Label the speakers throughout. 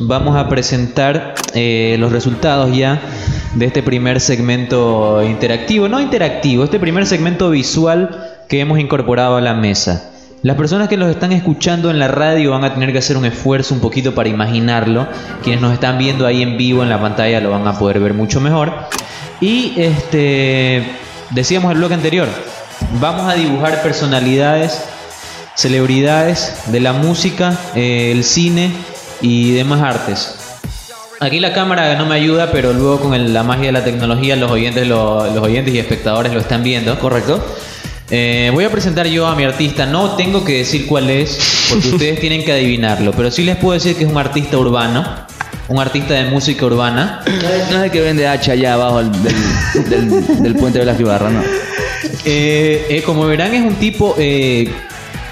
Speaker 1: vamos a presentar eh, los resultados ya de este primer segmento interactivo, no interactivo, este primer segmento visual que hemos incorporado a la mesa. Las personas que los están escuchando en la radio van a tener que hacer un esfuerzo un poquito para imaginarlo. Quienes nos están viendo ahí en vivo en la pantalla lo van a poder ver mucho mejor. Y este decíamos el bloque anterior, vamos a dibujar personalidades, celebridades de la música, eh, el cine y demás artes. Aquí la cámara no me ayuda, pero luego con el- la magia de la tecnología los oyentes, lo- los oyentes y espectadores lo están viendo.
Speaker 2: ¿Correcto?
Speaker 1: Eh, voy a presentar yo a mi artista. No tengo que decir cuál es, porque ustedes tienen que adivinarlo. Pero sí les puedo decir que es un artista urbano, un artista de música urbana.
Speaker 2: No es el que vende hacha allá abajo del, del, del- del puente de la Ibarra, ¿no?
Speaker 1: Eh, eh, como verán, es un tipo,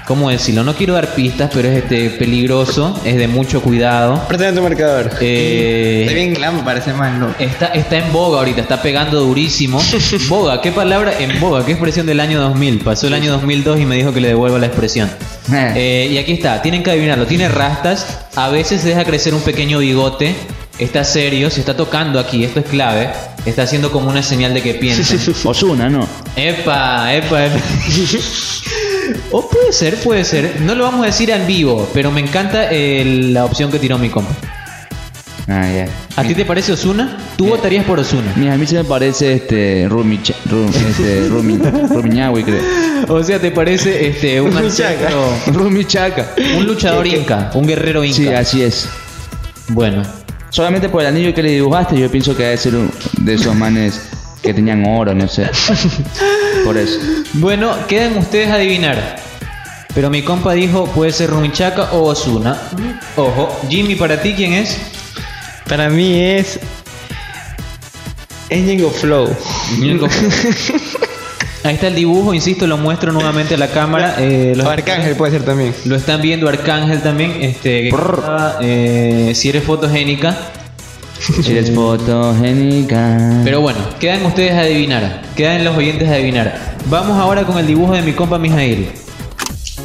Speaker 1: ¿cómo decirlo? No quiero dar pistas, pero es este peligroso, es de mucho cuidado.
Speaker 3: Préstame tu marcador.
Speaker 1: Eh,
Speaker 3: Está bien glam, parece más, ¿no?
Speaker 1: Está, está en boga ahorita, está pegando durísimo. Boga, ¿qué palabra? En boga, ¿qué expresión del año 2000? Pasó el año 2002 y me dijo que le devuelva la expresión. Eh, y aquí está, tienen que adivinarlo. Tiene rastas, a veces deja crecer un pequeño bigote. Está serio, se está tocando aquí, esto es clave. Está haciendo como una señal de que piensen.
Speaker 2: Osuna, ¿no?
Speaker 1: Epa, epa, epa. O puede ser, puede ser. No lo vamos a decir en vivo, pero me encanta eh, la opción que tiró mi compa.
Speaker 2: Ah, ya.
Speaker 1: ¿A ti te parece Osuna? Tú votarías por Osuna.
Speaker 2: Mira, a mí se me parece este Rumi, este, Rumi, Rumi Ñahui, creo.
Speaker 1: O sea, ¿te parece este un ancestro,
Speaker 2: Rumi Chaca.
Speaker 1: un luchador inca, un guerrero inca?
Speaker 2: Sí, así es.
Speaker 1: Bueno,
Speaker 2: Solamente por el anillo que le dibujaste, yo pienso que debe ser un de esos manes que tenían oro, no sé. Por eso.
Speaker 1: bueno, quedan ustedes a adivinar. Pero mi compa dijo puede ser Rumichaca o Osuna. Ojo, Jimmy, para ti quién es?
Speaker 3: Para mí es. Es Ñengo Flow.
Speaker 1: Ahí está el dibujo, insisto, lo muestro nuevamente a la cámara. Eh, los-
Speaker 3: Arcángel puede ser también.
Speaker 1: Lo están viendo Arcángel también. Este, que eh, si eres fotogénica.
Speaker 2: Eres fotogénica.
Speaker 1: Pero bueno, quedan ustedes a adivinar. Quedan los oyentes a adivinar. Vamos ahora con el dibujo de mi compa Mijail.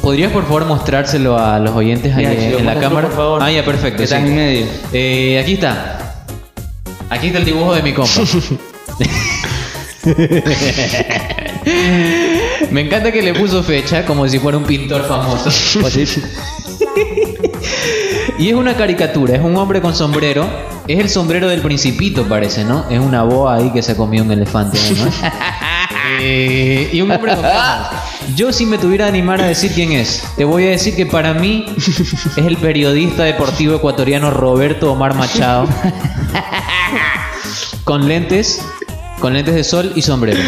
Speaker 1: ¿Podrías por favor mostrárselo a los oyentes ahí
Speaker 2: Ya,
Speaker 1: en,
Speaker 2: chico,
Speaker 1: la
Speaker 2: muéstralo,
Speaker 1: cámara?
Speaker 2: por favor.
Speaker 1: Ah, ya, perfecto.
Speaker 2: Que estás
Speaker 1: sí.
Speaker 2: en medio.
Speaker 1: Eh, aquí está. Aquí está el dibujo de mi compa. Me encanta que le puso fecha como si fuera un pintor famoso.
Speaker 2: Pues.
Speaker 1: Y es una caricatura, es un hombre con sombrero. Es el sombrero del principito, parece, ¿no? Es una boa ahí que se comió un elefante, ¿no? Eh, y un hombre con gafas. Yo si me tuviera que animar a decir quién es, te voy a decir que para mí es el periodista deportivo ecuatoriano Roberto Omar Machado. con lentes, con lentes de sol y sombrero.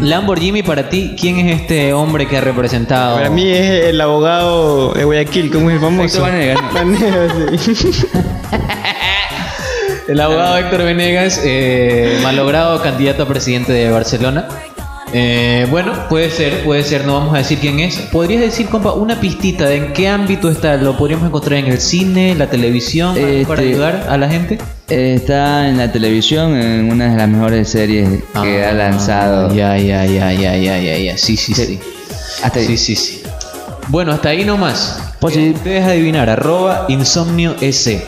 Speaker 1: Lamborghini, para ti, ¿quién es este hombre que ha representado?
Speaker 3: Para mí es el abogado de Guayaquil, como es el famoso.
Speaker 2: Héctor Vanegas, ¿no?
Speaker 3: Vanegas, sí.
Speaker 1: El abogado Héctor Venegas, eh, malogrado candidato a presidente de Barcelona. Eh, bueno, puede ser, puede ser, no vamos a decir quién es. ¿Podrías decir, compa, una pistita de en qué ámbito está? ¿Lo podríamos encontrar en el cine, la televisión, algo para
Speaker 2: Este-
Speaker 1: ayudar a la gente?
Speaker 2: Está en la televisión en una de las mejores series que ha lanzado.
Speaker 1: Ah, Ya, ya, ya, ya, ya, ya, ya. Sí, sí, sí.
Speaker 2: Hasta ahí.
Speaker 1: Sí, sí, sí. Bueno, hasta ahí nomás.
Speaker 2: Pues
Speaker 1: Eh,
Speaker 2: sí.
Speaker 1: Ustedes adivinar, arroba insomnio S.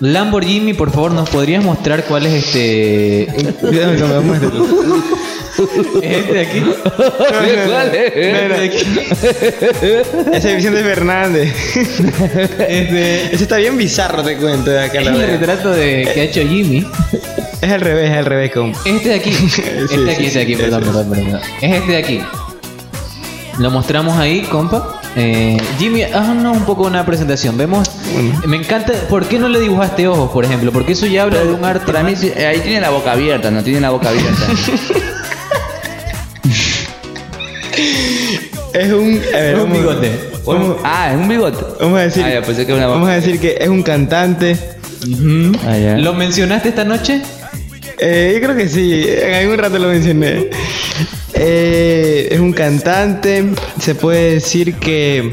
Speaker 1: Lamborghini, por favor, ¿nos podrías mostrar cuál es este.
Speaker 3: Cuidado, que me muéstralo.
Speaker 1: ¿Es este de aquí?
Speaker 2: ¿Cuál es?
Speaker 1: Este de aquí.
Speaker 3: Ese es Vicente Fernández.
Speaker 1: Este.
Speaker 3: Ese está bien bizarro, te cuento. De acá
Speaker 1: Es
Speaker 3: la
Speaker 1: el retrato de, que ha hecho Jimmy.
Speaker 3: Es al revés, es al revés. Como.
Speaker 1: Este de aquí. Este de aquí,
Speaker 3: sí,
Speaker 1: este de aquí,
Speaker 3: sí,
Speaker 1: perdón, perdón, perdón. Es este de aquí. Lo mostramos ahí, compa. Eh, Jimmy, haznos un poco una presentación. Vemos.
Speaker 3: Bueno.
Speaker 1: Me encanta. ¿Por qué no le dibujaste ojos, por ejemplo? Porque eso ya habla de un arte.
Speaker 2: Para mí, sí, eh, ahí tiene la boca abierta, no tiene la boca abierta.
Speaker 3: Es un. A ver,
Speaker 1: un
Speaker 3: vamos-
Speaker 1: bigote.
Speaker 3: Vamos,
Speaker 2: ah, es un bigote.
Speaker 3: vamos a decir.
Speaker 2: Ah, ya, pensé que era una
Speaker 3: vamos a decir que es un cantante.
Speaker 2: Ah, ya.
Speaker 1: ¿Lo mencionaste esta noche?
Speaker 3: Eh, yo creo que sí, en algún rato lo mencioné. Eh, es un cantante, se puede decir que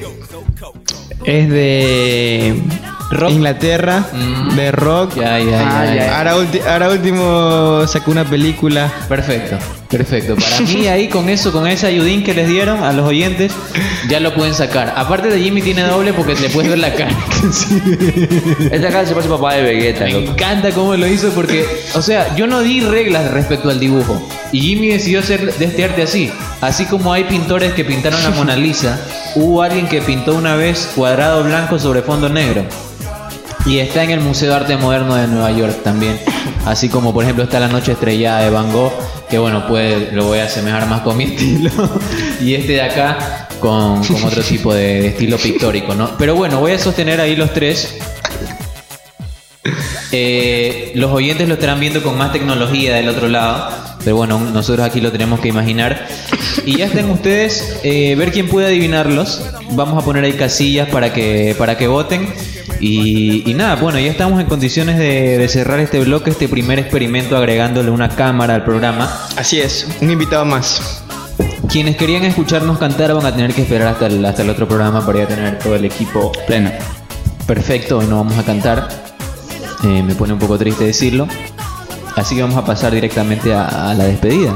Speaker 3: es de
Speaker 1: Rock.
Speaker 3: Inglaterra,
Speaker 1: Mm.
Speaker 3: de rock.
Speaker 1: Ya, ya,
Speaker 2: Ah,
Speaker 1: ya,
Speaker 2: ya.
Speaker 1: ya.
Speaker 3: Ahora, último sacó una película.
Speaker 1: Perfecto, perfecto. Para mí ahí con eso, con ese ayudín que les dieron a los oyentes, ya lo pueden sacar. Aparte de Jimmy tiene doble porque le puedes ver la cara.
Speaker 2: Esta cara se parece papá de Vegeta,
Speaker 1: Me
Speaker 2: loco.
Speaker 1: encanta cómo lo hizo porque, o sea, yo no di reglas respecto al dibujo. Y Jimmy decidió hacer de este arte así. Así como hay pintores que pintaron la Mona Lisa, hubo alguien que pintó una vez cuadrado blanco sobre fondo negro. Y está en el Museo de Arte Moderno de Nueva York también. Así como por ejemplo está la Noche Estrellada de Van Gogh, que bueno, puede, lo voy a asemejar más con mi estilo. y este de acá con, otro tipo de, de estilo pictórico, ¿no? Pero bueno, voy a sostener ahí los tres. Eh, los oyentes lo estarán viendo con más tecnología del otro lado, pero bueno, nosotros aquí lo tenemos que imaginar. Y ya estén ustedes, eh, ver quién puede adivinarlos. Vamos a poner ahí casillas para que, para que voten. Y, y nada, bueno, ya estamos en condiciones de, de cerrar este bloque, este primer experimento agregándole una cámara al programa.
Speaker 3: Así es, un invitado más.
Speaker 1: Quienes querían escucharnos cantar van a tener que esperar hasta el, hasta el otro programa para ya tener todo el equipo
Speaker 2: Pleno.
Speaker 1: perfecto. Hoy no vamos a cantar. Eh, me pone un poco triste decirlo. Así que vamos a pasar directamente a, a la despedida.